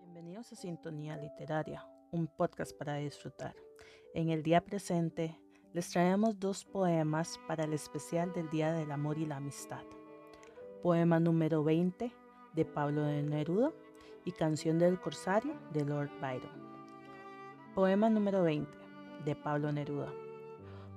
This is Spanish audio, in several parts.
Bienvenidos a Sintonía Literaria, un podcast para disfrutar. En el día presente les traemos dos poemas para el especial del Día del Amor y la Amistad. Poema número 20 de Pablo Neruda y Canción del Corsario de Lord Byron. Poema número 20 de Pablo Neruda.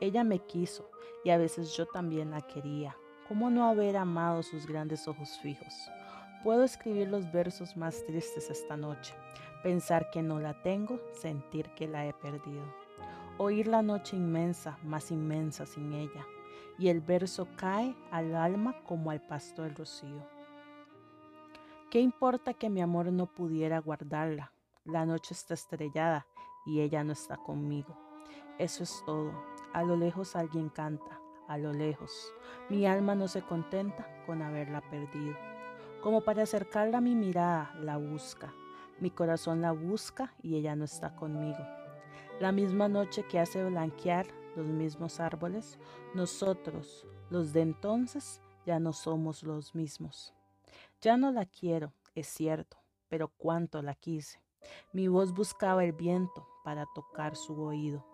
Ella me quiso y a veces yo también la quería. ¿Cómo no haber amado sus grandes ojos fijos? Puedo escribir los versos más tristes esta noche, pensar que no la tengo, sentir que la he perdido. Oír la noche inmensa, más inmensa sin ella, y el verso cae al alma como al pasto del rocío. ¿Qué importa que mi amor no pudiera guardarla? La noche está estrellada y ella no está conmigo. Eso es todo. A lo lejos alguien canta, a lo lejos. Mi alma no se contenta con haberla perdido. Como para acercarla a mi mirada, la busca. Mi corazón la busca y ella no está conmigo. La misma noche que hace blanquear los mismos árboles, nosotros, los de entonces, ya no somos los mismos. Ya no la quiero, es cierto, pero cuánto la quise. Mi voz buscaba el viento para tocar su oído.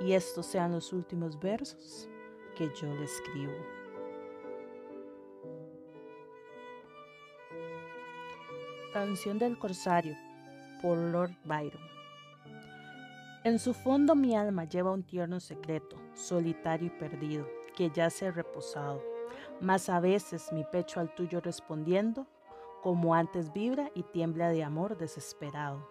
y estos sean los últimos versos que yo le escribo. Canción del Corsario por Lord Byron. En su fondo mi alma lleva un tierno secreto, solitario y perdido, que yace reposado, mas a veces mi pecho al tuyo respondiendo, como antes vibra y tiembla de amor desesperado.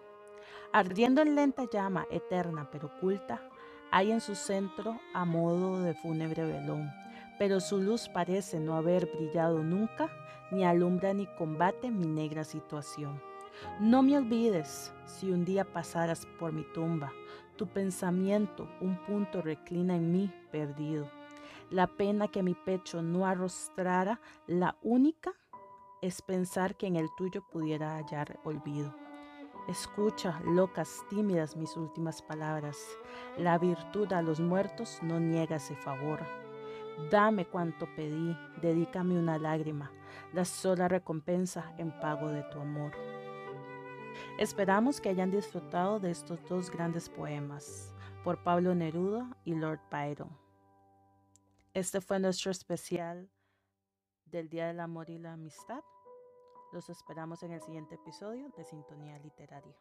Ardiendo en lenta llama, eterna pero oculta, hay en su centro a modo de fúnebre velón, pero su luz parece no haber brillado nunca, ni alumbra ni combate mi negra situación. No me olvides si un día pasaras por mi tumba, tu pensamiento un punto reclina en mí perdido. La pena que mi pecho no arrostrara, la única es pensar que en el tuyo pudiera hallar olvido. Escucha, locas, tímidas mis últimas palabras. La virtud a los muertos no niega ese favor. Dame cuanto pedí, dedícame una lágrima, la sola recompensa en pago de tu amor. Esperamos que hayan disfrutado de estos dos grandes poemas por Pablo Neruda y Lord Byron. Este fue nuestro especial del Día del Amor y la Amistad. Los esperamos en el siguiente episodio de Sintonía Literaria.